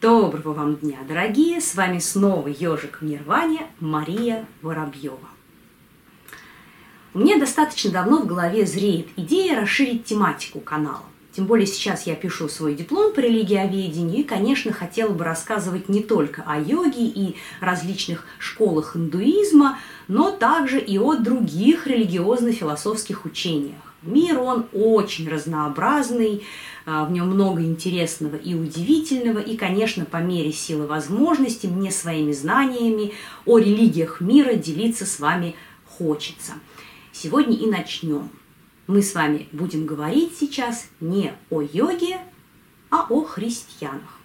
Доброго вам дня, дорогие! С вами снова ежик Нирване Мария Воробьева. Меня достаточно давно в голове зреет идея расширить тематику канала. Тем более сейчас я пишу свой диплом по религиоведению и, конечно, хотела бы рассказывать не только о йоге и различных школах индуизма, но также и о других религиозно-философских учениях. Мир, он очень разнообразный, в нем много интересного и удивительного, и, конечно, по мере силы возможностей мне своими знаниями о религиях мира делиться с вами хочется. Сегодня и начнем. Мы с вами будем говорить сейчас не о йоге, а о христианах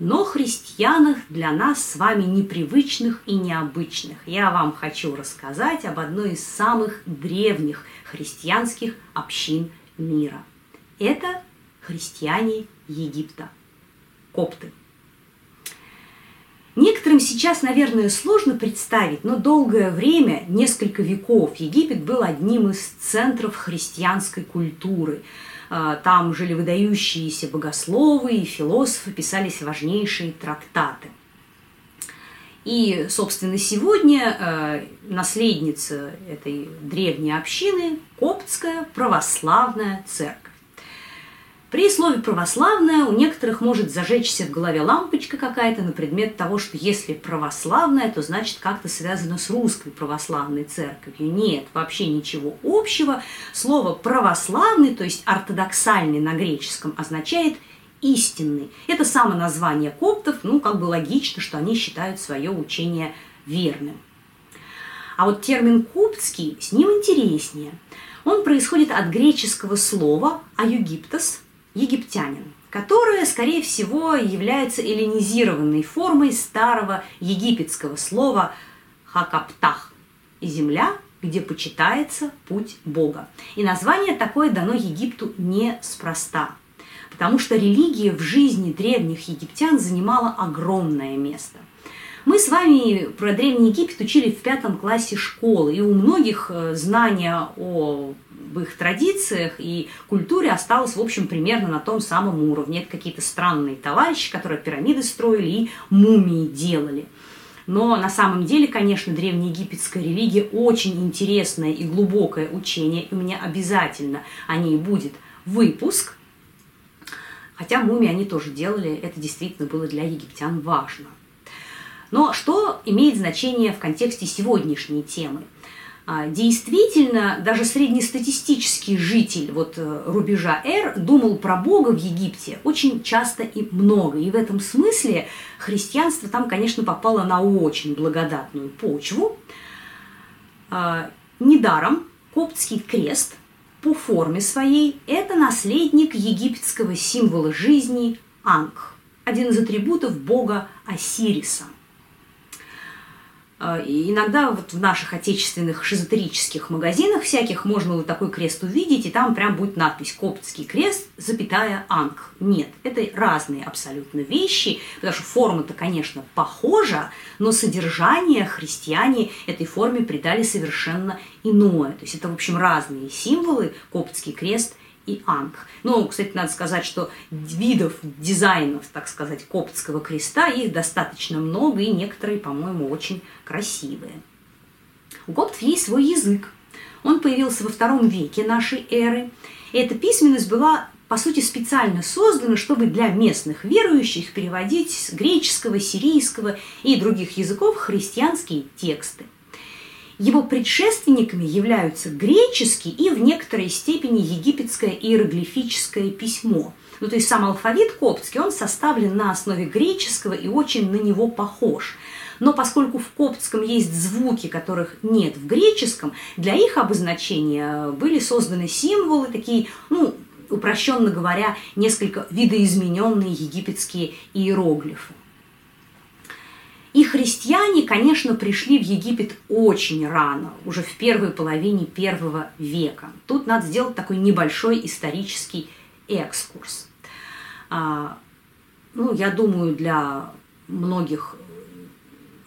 но христианах для нас с вами непривычных и необычных. Я вам хочу рассказать об одной из самых древних христианских общин мира. Это христиане Египта, копты. Некоторым сейчас, наверное, сложно представить, но долгое время, несколько веков, Египет был одним из центров христианской культуры – а, там жили выдающиеся богословы и философы, писались важнейшие трактаты. И, собственно, сегодня э, наследница этой древней общины – Коптская православная церковь. При слове «православная» у некоторых может зажечься в голове лампочка какая-то на предмет того, что если православная, то значит как-то связано с русской православной церковью. Нет, вообще ничего общего. Слово «православный», то есть ортодоксальный на греческом, означает истинный. Это само название коптов, ну, как бы логично, что они считают свое учение верным. А вот термин «коптский» с ним интереснее. Он происходит от греческого слова «аюгиптос», египтянин, которая, скорее всего, является эллинизированной формой старого египетского слова «хакаптах» – «земля, где почитается путь Бога». И название такое дано Египту неспроста, потому что религия в жизни древних египтян занимала огромное место. Мы с вами про Древний Египет учили в пятом классе школы, и у многих э, знания о в их традициях и культуре осталось, в общем, примерно на том самом уровне. Это какие-то странные товарищи, которые пирамиды строили и мумии делали. Но на самом деле, конечно, древнеегипетская религия очень интересное и глубокое учение, и у меня обязательно о ней будет выпуск. Хотя мумии они тоже делали, это действительно было для египтян важно. Но что имеет значение в контексте сегодняшней темы – действительно, даже среднестатистический житель вот э, рубежа R думал про Бога в Египте очень часто и много. И в этом смысле христианство там, конечно, попало на очень благодатную почву. А, недаром коптский крест по форме своей – это наследник египетского символа жизни Анг, один из атрибутов бога Осириса – а, и иногда вот в наших отечественных шизотерических магазинах всяких можно вот такой крест увидеть, и там прям будет надпись «Коптский крест, запятая Анг». Нет, это разные абсолютно вещи, потому что форма-то, конечно, похожа, но содержание христиане этой форме придали совершенно иное. То есть это, в общем, разные символы, Коптский крест и Анг. Ну, кстати, надо сказать, что видов дизайнов, так сказать, коптского креста, их достаточно много, и некоторые, по-моему, очень красивые. У коптов есть свой язык. Он появился во втором веке нашей эры. И эта письменность была, по сути, специально создана, чтобы для местных верующих переводить с греческого, сирийского и других языков христианские тексты – его предшественниками являются греческий и в некоторой степени египетское иероглифическое письмо. Ну, то есть сам алфавит коптский, он составлен на основе греческого и очень на него похож. Но поскольку в коптском есть звуки, которых нет в греческом, для их обозначения были созданы символы, такие, ну, упрощенно говоря, несколько видоизмененные египетские иероглифы. И христиане, конечно, пришли в Египет очень рано, уже в первой половине первого века. Тут надо сделать такой небольшой исторический экскурс. А, ну, я думаю, для многих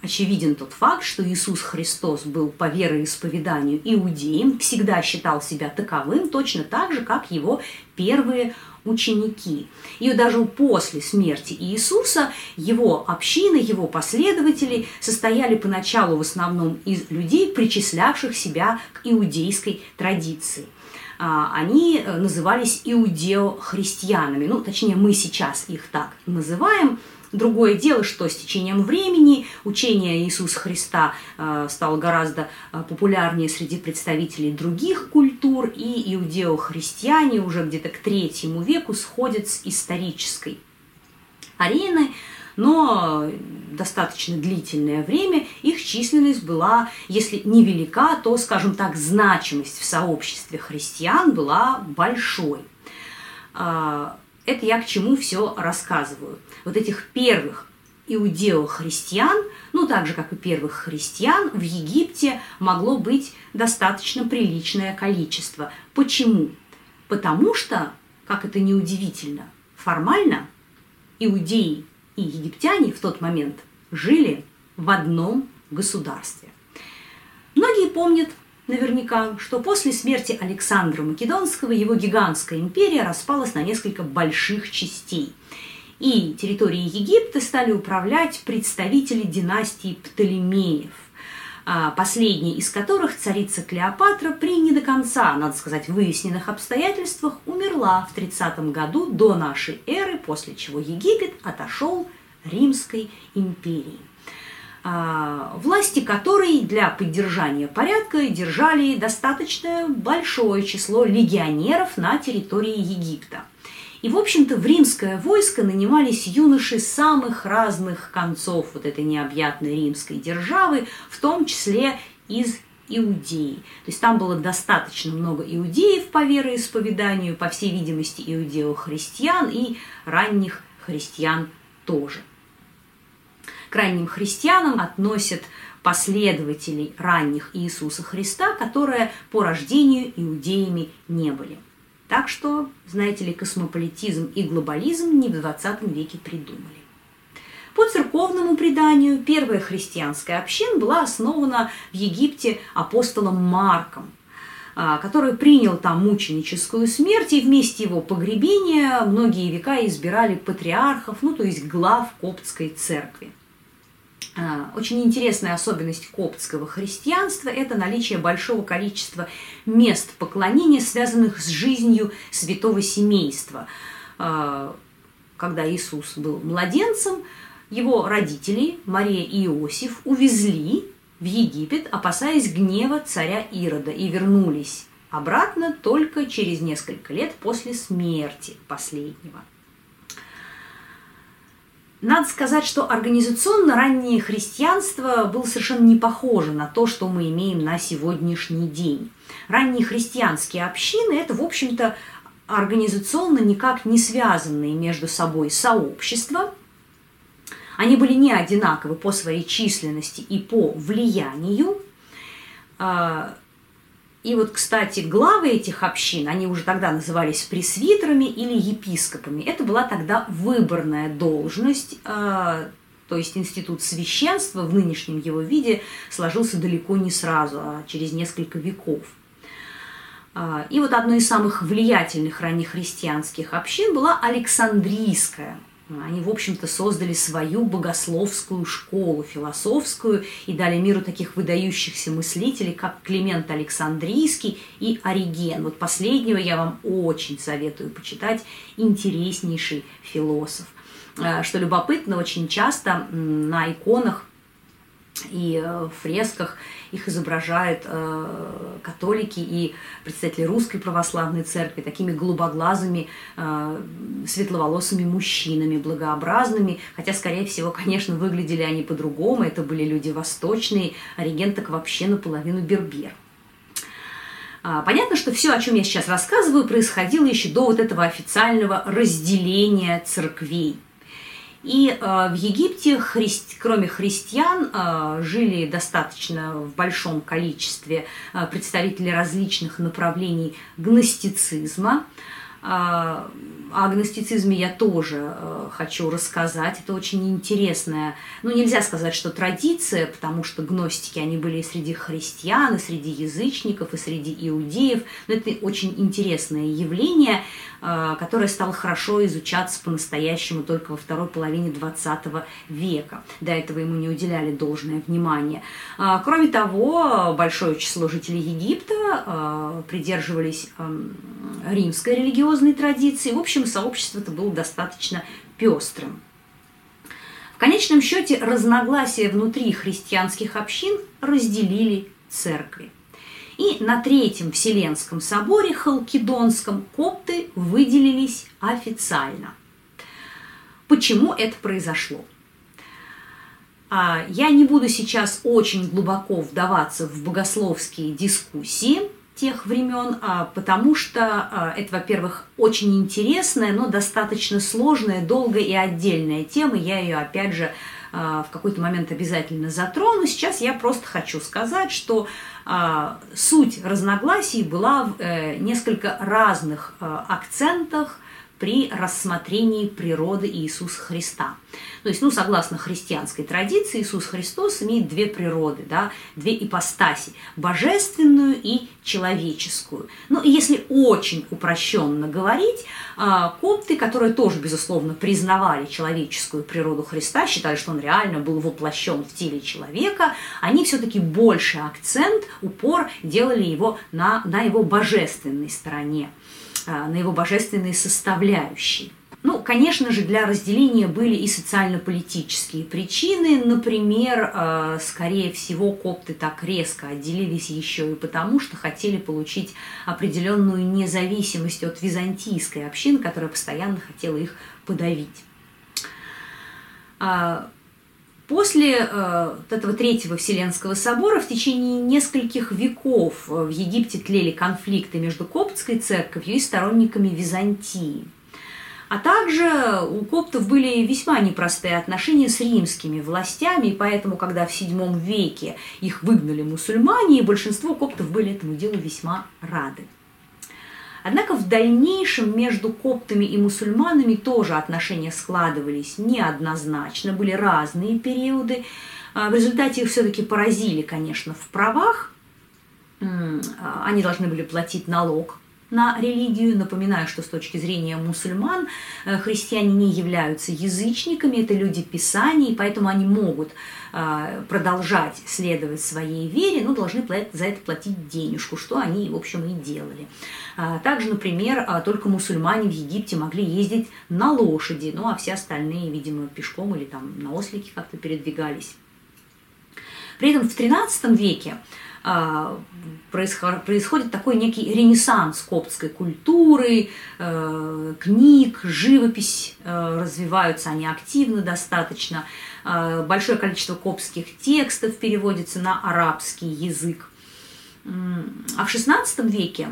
очевиден тот факт, что Иисус Христос был по вероисповеданию иудеем, всегда считал себя таковым, точно так же, как его первые ученики. И даже после смерти Иисуса его общины, его последователи состояли поначалу в основном из людей, причислявших себя к иудейской традиции а, они назывались иудео-христианами. Ну, точнее, мы сейчас их так называем – Другое дело, что с течением времени учение Иисуса Христа э, стало гораздо э, популярнее среди представителей других культур, и иудео-христиане уже где-то к третьему веку сходят с исторической арены, но достаточно длительное время их численность была, если невелика, то, скажем так, значимость в сообществе христиан была большой. Это я к чему все рассказываю. Вот этих первых иудео-христиан, ну так же, как и первых христиан, в Египте могло быть достаточно приличное количество. Почему? Потому что, как это не удивительно, формально иудеи и египтяне в тот момент жили в одном государстве. Многие помнят наверняка, что после смерти Александра Македонского его гигантская империя распалась на несколько больших частей. И территорией Египта стали управлять представители династии Птолемеев, а, последняя из которых царица Клеопатра при не до конца, надо сказать, выясненных обстоятельствах умерла в 30 году до нашей эры, после чего Египет отошел Римской империи. А, власти которой для поддержания порядка держали достаточно большое число легионеров на территории Египта. И, в общем-то, в римское войско нанимались юноши самых разных концов вот этой необъятной римской державы, в том числе из иудеи. То есть там было достаточно много иудеев по вероисповеданию, по всей видимости, иудео-христиан и ранних христиан тоже – к ранним христианам относят последователей ранних Иисуса Христа, которые по рождению иудеями не были. Так что, знаете ли, космополитизм и глобализм не в 20 веке придумали. По церковному преданию, первая христианская община была основана в Египте апостолом Марком, а, который принял там мученическую смерть, и вместе его погребения многие века избирали патриархов, ну то есть глав коптской церкви. А, очень интересная особенность коптского христианства – это наличие большого количества мест поклонения, связанных с жизнью святого семейства. А, когда Иисус был младенцем, его родители, Мария и Иосиф, увезли в Египет, опасаясь гнева царя Ирода, и вернулись обратно только через несколько лет после смерти последнего – надо сказать, что организационно раннее христианство было совершенно не похоже на то, что мы имеем на сегодняшний день. Ранние христианские общины – это, в общем-то, организационно никак не связанные между собой сообщества. Они были не одинаковы по своей численности и по влиянию. И вот, кстати, главы этих общин, они уже тогда назывались пресвитерами или епископами. Это была тогда выборная должность, э, то есть институт священства в нынешнем его виде сложился далеко не сразу, а через несколько веков. Э, и вот одной из самых влиятельных ранних христианских общин была Александрийская – они, в общем-то, создали свою богословскую школу, философскую, и дали миру таких выдающихся мыслителей, как Климент Александрийский и Ориген. Вот последнего я вам очень советую почитать, интереснейший философ. Э, что любопытно, очень часто на иконах и э, в фресках их изображают э, католики и представители русской православной церкви такими голубоглазыми, э, светловолосыми мужчинами, благообразными, хотя, скорее всего, конечно, выглядели они по-другому, это были люди восточные, а регент так вообще наполовину бербер. А, понятно, что все, о чем я сейчас рассказываю, происходило еще до вот этого официального разделения церквей – и э, в Египте, кроме христиан, э, жили достаточно в большом количестве э, представители различных направлений гностицизма. О агностицизме я тоже хочу рассказать. Это очень интересная, ну нельзя сказать, что традиция, потому что гностики, они были и среди христиан, и среди язычников, и среди иудеев. Но это очень интересное явление, которое стало хорошо изучаться по-настоящему только во второй половине XX века. До этого ему не уделяли должное внимание. Кроме того, большое число жителей Египта придерживались римской религиозной традиции. В общем, сообщество это было достаточно пестрым. В конечном счете разногласия внутри христианских общин разделили церкви. И на Третьем Вселенском соборе Халкидонском копты выделились официально. Почему это произошло? А, я не буду сейчас очень глубоко вдаваться в богословские дискуссии – тех времен, а, потому что а, это, во-первых, очень интересная, но достаточно сложная, долгая и отдельная тема. Я ее, опять же, в какой-то момент обязательно затрону. Сейчас я просто хочу сказать, что суть разногласий была в э, несколько разных акцентах при рассмотрении природы Иисуса Христа. То есть, ну, согласно христианской традиции, Иисус Христос имеет две природы, да, две ипостаси – божественную и человеческую. Ну, и если очень упрощенно говорить, а, копты, которые тоже, безусловно, признавали человеческую природу Христа, считали, что он реально был воплощен в теле человека, они все-таки больше акцент, упор делали его на, на его божественной стороне. А, на его божественные составляющие. Ну, конечно же, для разделения были и социально-политические причины. Например, а, скорее всего, копты так резко отделились еще и потому, что хотели получить определенную независимость от византийской общины, которая постоянно хотела их подавить. После э, этого Третьего Вселенского собора в течение нескольких веков э, в Египте тлели конфликты между коптской церковью и сторонниками Византии. А также у коптов были весьма непростые отношения с римскими властями, и поэтому, когда в VII веке их выгнали мусульмане, большинство коптов были этому делу весьма рады. Однако в дальнейшем между коптами и мусульманами тоже отношения складывались неоднозначно, были разные периоды. А, в результате их все-таки поразили, конечно, в правах. А, они должны были платить налог на религию. Напоминаю, что с точки зрения мусульман э, христиане не являются язычниками, это люди Писаний, поэтому они могут э, продолжать следовать своей вере, но должны за это платить денежку, что они, в общем, и делали. А, также, например, а, только мусульмане в Египте могли ездить на лошади, ну а все остальные, видимо, пешком или там на ослике как-то передвигались. При этом в XIII веке происходит такой некий ренессанс коптской культуры, э, книг, живопись э, развиваются они активно достаточно. Э, большое количество коптских текстов переводится на арабский язык. А в XVI веке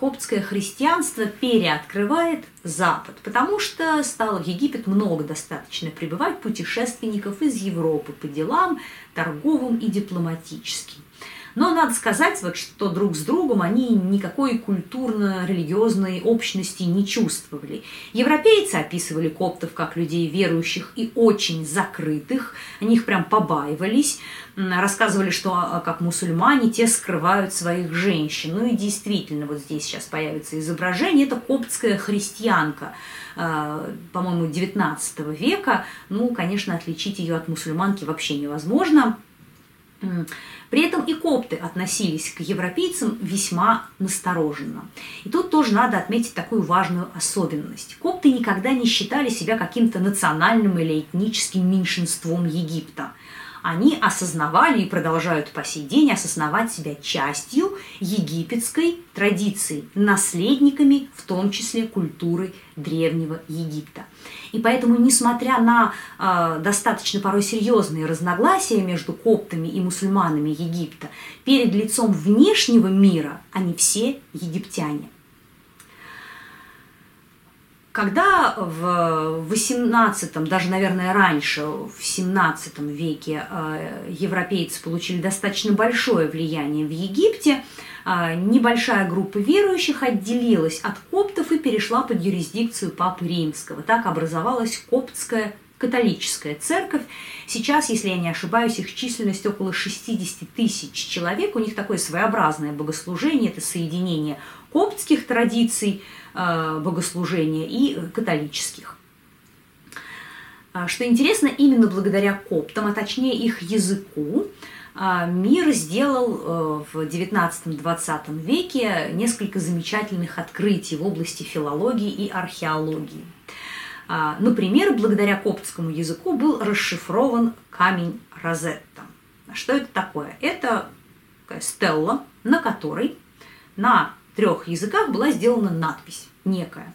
коптское христианство переоткрывает Запад, потому что стало в Египет много достаточно прибывать путешественников из Европы по делам торговым и дипломатическим. Но надо сказать, что друг с другом они никакой культурно-религиозной общности не чувствовали. Европейцы описывали коптов как людей верующих и очень закрытых, они их прям побаивались, рассказывали, что а, как мусульмане те скрывают своих женщин. Ну и действительно, вот здесь сейчас появится изображение, это коптская христианка, а, по-моему, 19 века. Ну, конечно, отличить ее от мусульманки вообще невозможно. При этом и копты относились к европейцам весьма настороженно. И тут тоже надо отметить такую важную особенность. Копты никогда не считали себя каким-то национальным или этническим меньшинством Египта – они осознавали и продолжают по сей день осознавать себя частью египетской традиции, наследниками в том числе культуры древнего Египта. И поэтому, несмотря на э, достаточно порой серьезные разногласия между коптами и мусульманами Египта, перед лицом внешнего мира они все египтяне. Когда в XVIII, даже, наверное, раньше, в XVII веке э, европейцы получили достаточно большое влияние в Египте, а, небольшая группа верующих отделилась от коптов и перешла под юрисдикцию Папы Римского. Так образовалась коптская католическая церковь. Сейчас, если я не ошибаюсь, их численность около 60 тысяч человек. У них такое своеобразное богослужение, это соединение коптских традиций э, богослужения и католических. А, что интересно, именно благодаря коптам, а точнее их языку, а, мир сделал э, в XIX-XX веке несколько замечательных открытий в области филологии и археологии. А, например, благодаря коптскому языку был расшифрован камень Розетта. Что это такое? Это стелла, на которой на трех языках была сделана надпись некая.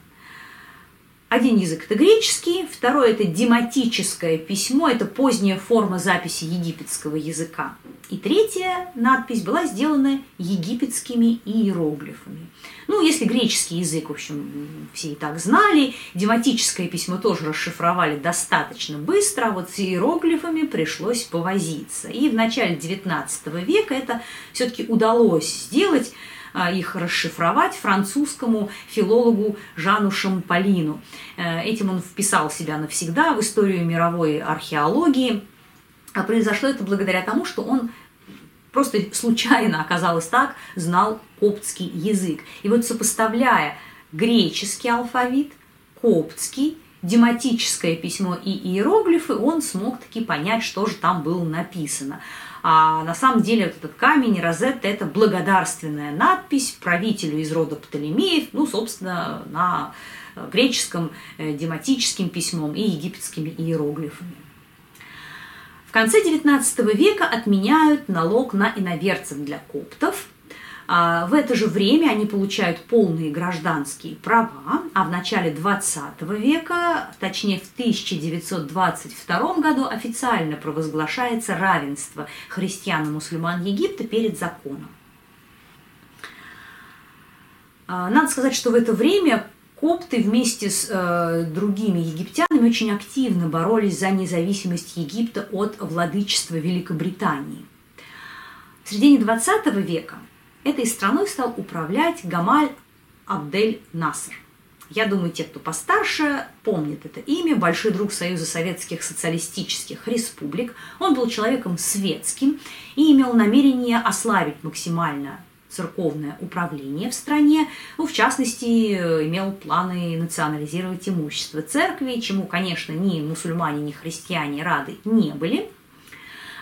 Один язык – это греческий, второй – это дематическое письмо, это поздняя форма записи египетского языка. И третья надпись была сделана египетскими иероглифами. Ну, если греческий язык, в общем, все и так знали, дематическое письмо тоже расшифровали достаточно быстро, а вот с иероглифами пришлось повозиться. И в начале XIX века это все-таки удалось сделать, их расшифровать французскому филологу Жану Шамполину. Э, этим он вписал себя навсегда в историю мировой археологии. А произошло это благодаря тому, что он просто случайно оказалось так, знал коптский язык. И вот сопоставляя греческий алфавит, коптский, дематическое письмо и иероглифы, он смог таки понять, что же там было написано. А на самом деле вот этот камень, Розетта, это благодарственная надпись правителю из рода Птолемеев, ну, собственно, на греческом э, дематическим письмом и египетскими иероглифами. В конце XIX века отменяют налог на иноверцев для коптов. А, в это же время они получают полные гражданские права, а в начале XX века, точнее в 1922 году, официально провозглашается равенство христиан и мусульман Египта перед законом. А, надо сказать, что в это время Копты вместе с э, другими египтянами очень активно боролись за независимость Египта от владычества Великобритании. В середине 20 века этой страной стал управлять Гамаль Абдель Наср. Я думаю, те, кто постарше, помнят это имя. Большой друг Союза Советских Социалистических Республик. Он был человеком светским и имел намерение ослабить максимально церковное управление в стране, ну, в частности, имел планы национализировать имущество церкви, чему, конечно, ни мусульмане, ни христиане рады не были.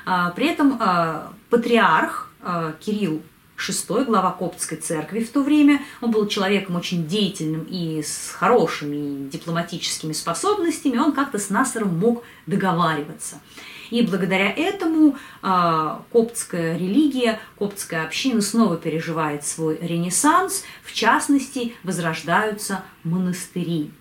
А, при этом а, патриарх а, Кирилл VI, глава Коптской церкви в то время. Он был человеком очень деятельным и с хорошими дипломатическими способностями. Он как-то с Насаром мог договариваться. И благодаря этому э, коптская религия, коптская община снова переживает свой ренессанс, в частности, возрождаются монастыри.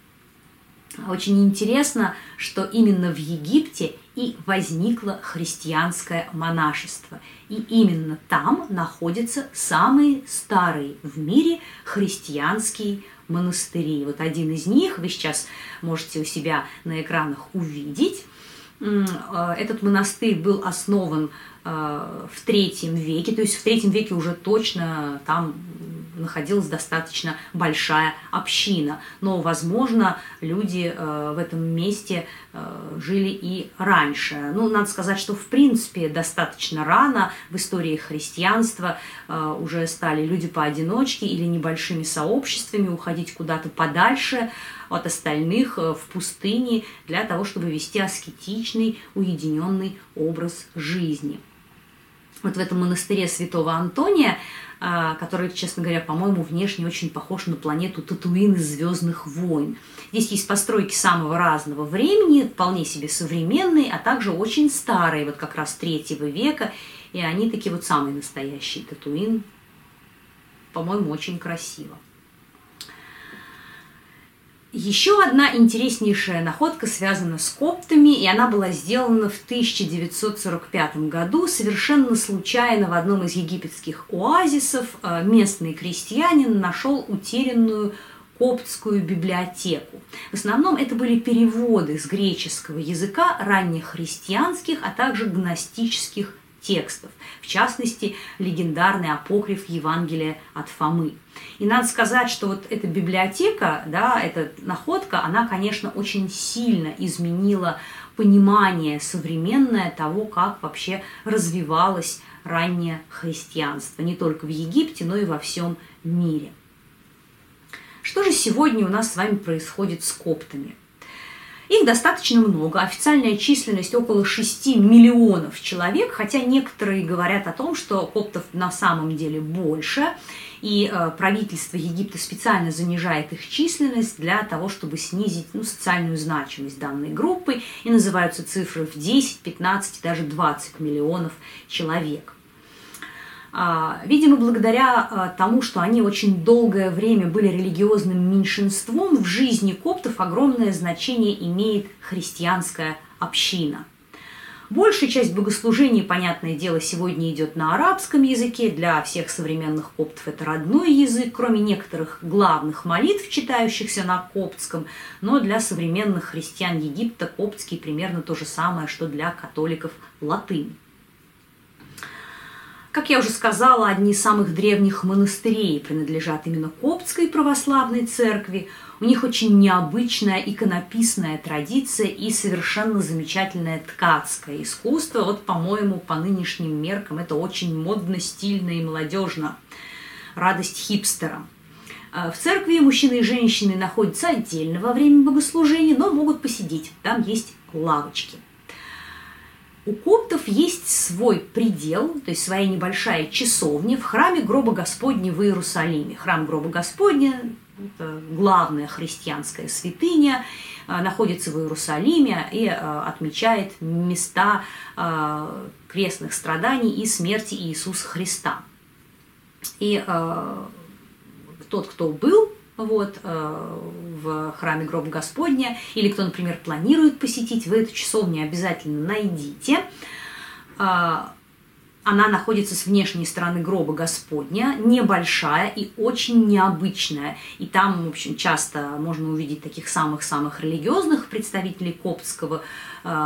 Очень интересно, что именно в Египте и возникло христианское монашество. И именно там находятся самые старые в мире христианские монастыри. Вот один из них вы сейчас можете у себя на экранах увидеть. А, этот монастырь был основан а, в третьем веке, то есть в третьем веке уже точно там находилась достаточно большая община. Но, возможно, люди э, в этом месте э, жили и раньше. Ну, надо сказать, что, в принципе, достаточно рано в истории христианства э, уже стали люди поодиночке или небольшими сообществами уходить куда-то подальше от остальных в пустыне для того, чтобы вести аскетичный, уединенный образ жизни. Вот в этом монастыре святого Антония который, честно говоря, по-моему, внешне очень похож на планету Татуин из «Звездных войн». Здесь есть постройки самого разного времени, вполне себе современные, а также очень старые, вот как раз третьего века, и они такие вот самые настоящие Татуин. По-моему, очень красиво. Еще одна интереснейшая находка связана с коптами, и она была сделана в 1945 году совершенно случайно в одном из египетских оазисов. Э, местный крестьянин нашел утерянную коптскую библиотеку. В основном это были переводы с греческого языка ранних христианских, а также гностических текстов, в частности, легендарный апокриф Евангелия от Фомы. И надо сказать, что вот эта библиотека, да, эта находка, она, конечно, очень сильно изменила понимание современное того, как вообще развивалось раннее христианство, не только в Египте, но и во всем мире. Что же сегодня у нас с вами происходит с коптами? Их достаточно много, официальная численность около 6 миллионов человек, хотя некоторые говорят о том, что коптов на самом деле больше, и э, правительство Египта специально занижает их численность для того, чтобы снизить ну, социальную значимость данной группы, и называются цифры в 10, 15, даже 20 миллионов человек. А, видимо, благодаря а, тому, что они очень долгое время были религиозным меньшинством, в жизни коптов огромное значение имеет христианская община. Большая часть богослужений, понятное дело, сегодня идет на арабском языке. Для всех современных коптов это родной язык, кроме некоторых главных молитв, читающихся на коптском. Но для современных христиан Египта коптский примерно то же самое, что для католиков латынь. Как я уже сказала, одни из самых древних монастырей принадлежат именно Коптской православной церкви. У них очень необычная иконописная традиция и совершенно замечательное ткацкое искусство. Вот, по-моему, по нынешним меркам это очень модно, стильно и молодежно. Радость хипстера. А в церкви мужчины и женщины находятся отдельно во время богослужения, но могут посидеть. Там есть лавочки. У коптов есть свой предел, то есть своя небольшая часовня в храме гроба Господня в Иерусалиме. Храм гроба Господня – это главная христианская святыня, э, находится в Иерусалиме и э, отмечает места э, крестных страданий и смерти Иисуса Христа. И тот, кто был вот, э, в храме гроба Господня, или кто, например, планирует посетить, вы эту часовню обязательно найдите. А, она находится с внешней стороны гроба Господня, небольшая и очень необычная. И там, в общем, часто можно увидеть таких самых-самых религиозных представителей коптского э,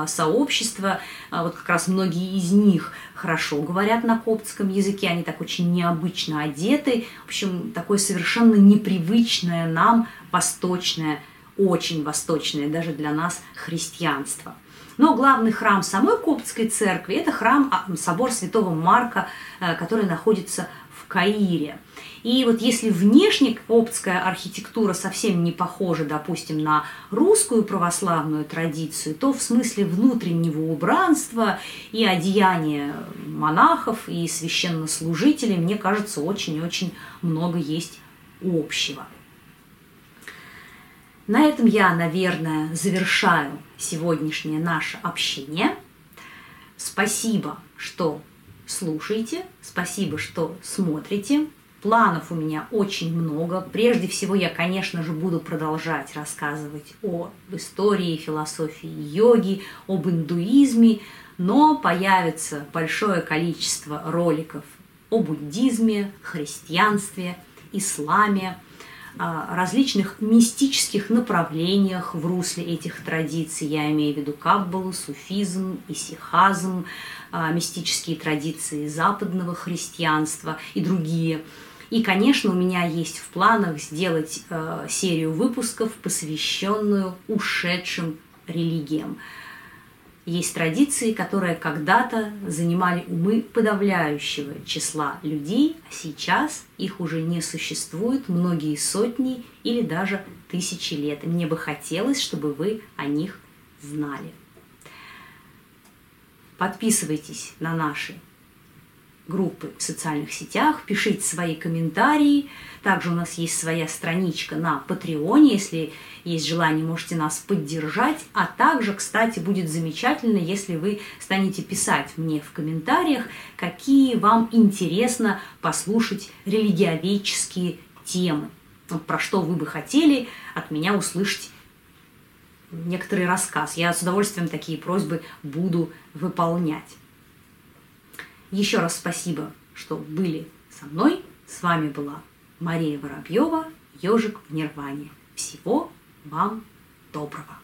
сообщества. А вот как раз многие из них хорошо говорят на коптском языке, они так очень необычно одеты. В общем, такое совершенно непривычное нам восточное, очень восточное даже для нас христианство. Но главный храм самой Коптской церкви – это храм, а, собор святого Марка, э, который находится в Каире. И вот если внешне коптская архитектура совсем не похожа, допустим, на русскую православную традицию, то в смысле внутреннего убранства и одеяния монахов и священнослужителей, мне кажется, очень-очень много есть общего. На этом я, наверное, завершаю сегодняшнее наше общение. Спасибо, что слушаете, спасибо, что смотрите. Планов у меня очень много. Прежде всего, я, конечно же, буду продолжать рассказывать о истории, философии йоги, об индуизме, но появится большое количество роликов о буддизме, христианстве, исламе, различных мистических направлениях в русле этих традиций. Я имею в виду каббалу, суфизм, исихазм, мистические традиции западного христианства и другие. И, конечно, у меня есть в планах сделать серию выпусков, посвященную ушедшим религиям. Есть традиции, которые когда-то занимали умы подавляющего числа людей, а сейчас их уже не существует многие сотни или даже тысячи лет. Мне бы хотелось, чтобы вы о них знали. Подписывайтесь на наши группы в социальных сетях, пишите свои комментарии. Также у нас есть своя страничка на Патреоне, если есть желание, можете нас поддержать. А также, кстати, будет замечательно, если вы станете писать мне в комментариях, какие вам интересно послушать религиоведческие темы. Про что вы бы хотели от меня услышать некоторый рассказ. Я с удовольствием такие просьбы буду выполнять. Еще раз спасибо, что были со мной. С вами была Мария Воробьева, ежик в Нирване. Всего вам доброго.